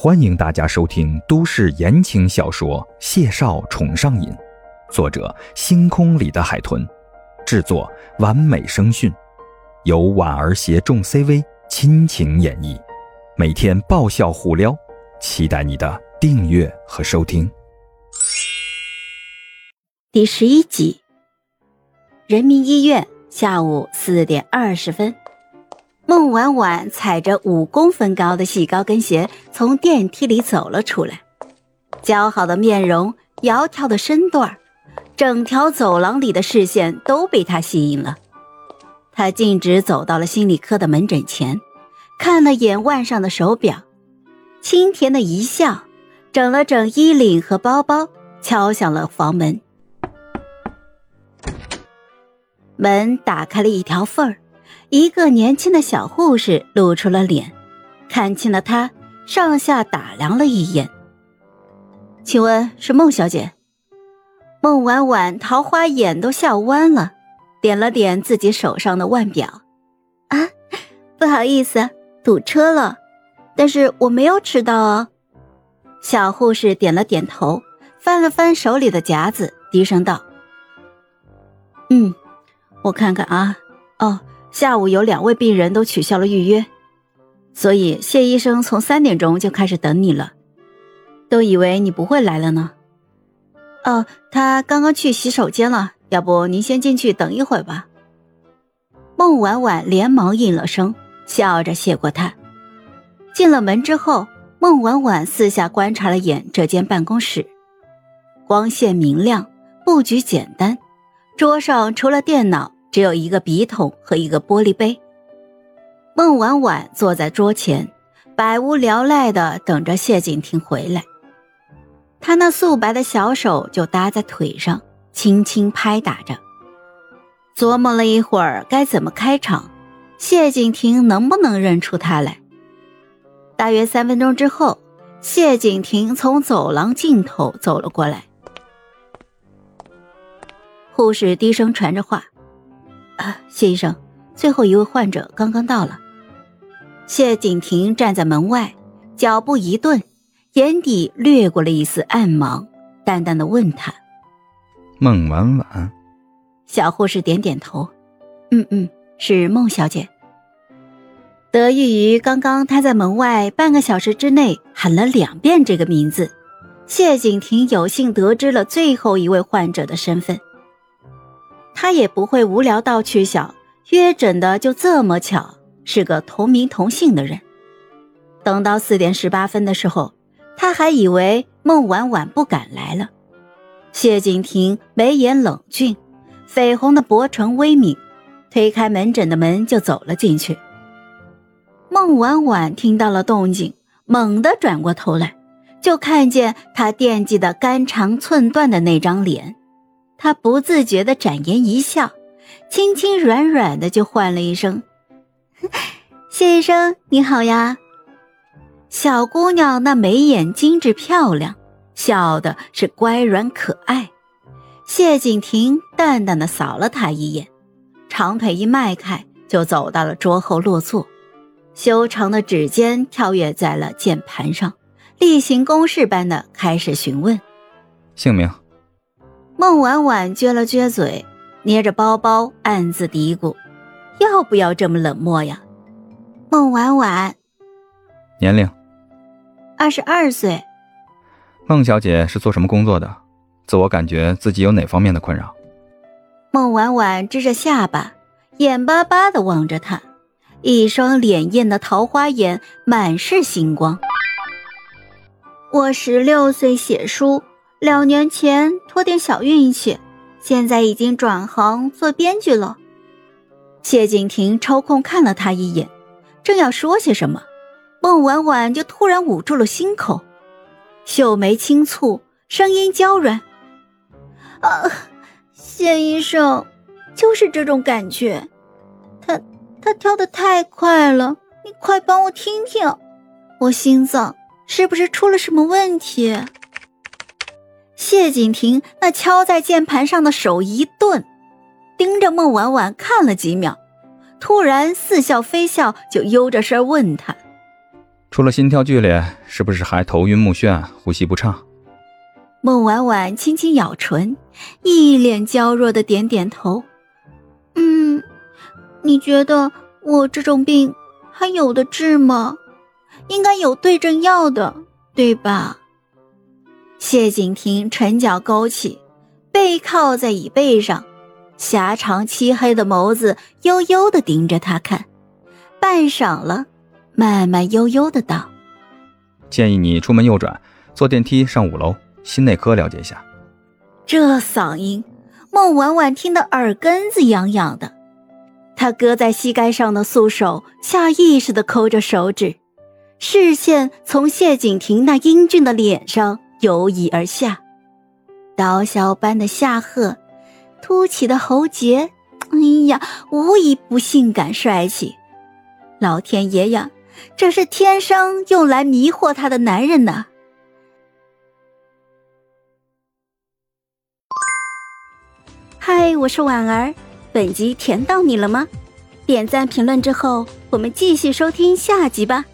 欢迎大家收听都市言情小说《谢少宠上瘾》，作者：星空里的海豚，制作：完美声讯，由婉儿携众 CV 亲情演绎，每天爆笑互撩，期待你的订阅和收听。第十一集，人民医院下午四点二十分。孟婉婉踩着五公分高的细高跟鞋从电梯里走了出来，姣好的面容，窈窕的身段整条走廊里的视线都被她吸引了。她径直走到了心理科的门诊前，看了眼腕上的手表，清甜的一笑，整了整衣领和包包，敲响了房门。门打开了一条缝儿。一个年轻的小护士露出了脸，看清了他，上下打量了一眼。请问是孟小姐？孟婉婉桃花眼都笑弯了，点了点自己手上的腕表。啊，不好意思，堵车了，但是我没有迟到哦。小护士点了点头，翻了翻手里的夹子，低声道：“嗯，我看看啊，哦。”下午有两位病人都取消了预约，所以谢医生从三点钟就开始等你了，都以为你不会来了呢。哦，他刚刚去洗手间了，要不您先进去等一会儿吧。孟婉婉连忙应了声，笑着谢过他。进了门之后，孟婉婉四下观察了眼这间办公室，光线明亮，布局简单，桌上除了电脑。只有一个笔筒和一个玻璃杯。孟婉婉坐在桌前，百无聊赖的等着谢景亭回来。他那素白的小手就搭在腿上，轻轻拍打着。琢磨了一会儿该怎么开场，谢景亭能不能认出他来？大约三分钟之后，谢景亭从走廊尽头走了过来。护士低声传着话。啊，谢医生，最后一位患者刚刚到了。谢景亭站在门外，脚步一顿，眼底掠过了一丝暗芒，淡淡的问他：“孟婉婉。”小护士点点头：“嗯嗯，是孟小姐。”得益于刚刚他在门外半个小时之内喊了两遍这个名字，谢景亭有幸得知了最后一位患者的身份。他也不会无聊到去想约诊的就这么巧是个同名同姓的人。等到四点十八分的时候，他还以为孟婉婉不敢来了。谢景亭眉眼冷峻，绯红的薄唇微抿，推开门诊的门就走了进去。孟婉婉听到了动静，猛地转过头来，就看见他惦记的肝肠寸断的那张脸。他不自觉的展颜一笑，轻轻软软的就唤了一声：“ 谢医生，你好呀。”小姑娘那眉眼精致漂亮，笑的是乖软可爱。谢景亭淡淡的扫了她一眼，长腿一迈开，就走到了桌后落座，修长的指尖跳跃在了键盘上，例行公事般的开始询问：“姓名。”孟婉婉撅了撅嘴，捏着包包，暗自嘀咕：“要不要这么冷漠呀？”孟婉婉，年龄，二十二岁。孟小姐是做什么工作的？自我感觉自己有哪方面的困扰？孟婉婉支着下巴，眼巴巴的望着他，一双潋滟的桃花眼满是星光。我十六岁写书。两年前托点小运气，现在已经转行做编剧了。谢景亭抽空看了他一眼，正要说些什么，孟婉婉就突然捂住了心口，秀眉轻蹙，声音娇软：“啊，谢医生，就是这种感觉。他他跳的太快了，你快帮我听听，我心脏是不是出了什么问题？”谢景亭那敲在键盘上的手一顿，盯着孟婉婉看了几秒，突然似笑非笑，就悠着声问她：“除了心跳剧烈，是不是还头晕目眩、呼吸不畅？孟婉婉轻轻咬唇，一脸娇弱的点点头。嗯，你觉得我这种病还有的治吗？应该有对症药的，对吧？谢景亭唇角勾起，背靠在椅背上，狭长漆黑的眸子悠悠的盯着他看，半晌了，慢慢悠悠的道：“建议你出门右转，坐电梯上五楼，心内科了解一下。”这嗓音，孟婉婉听得耳根子痒痒的，她搁在膝盖上的素手下意识的抠着手指，视线从谢景亭那英俊的脸上。由椅而下，刀削般的下颌，凸起的喉结，哎呀，无一不性感帅气。老天爷呀，这是天生用来迷惑他的男人呢！嗨，我是婉儿，本集甜到你了吗？点赞评论之后，我们继续收听下集吧。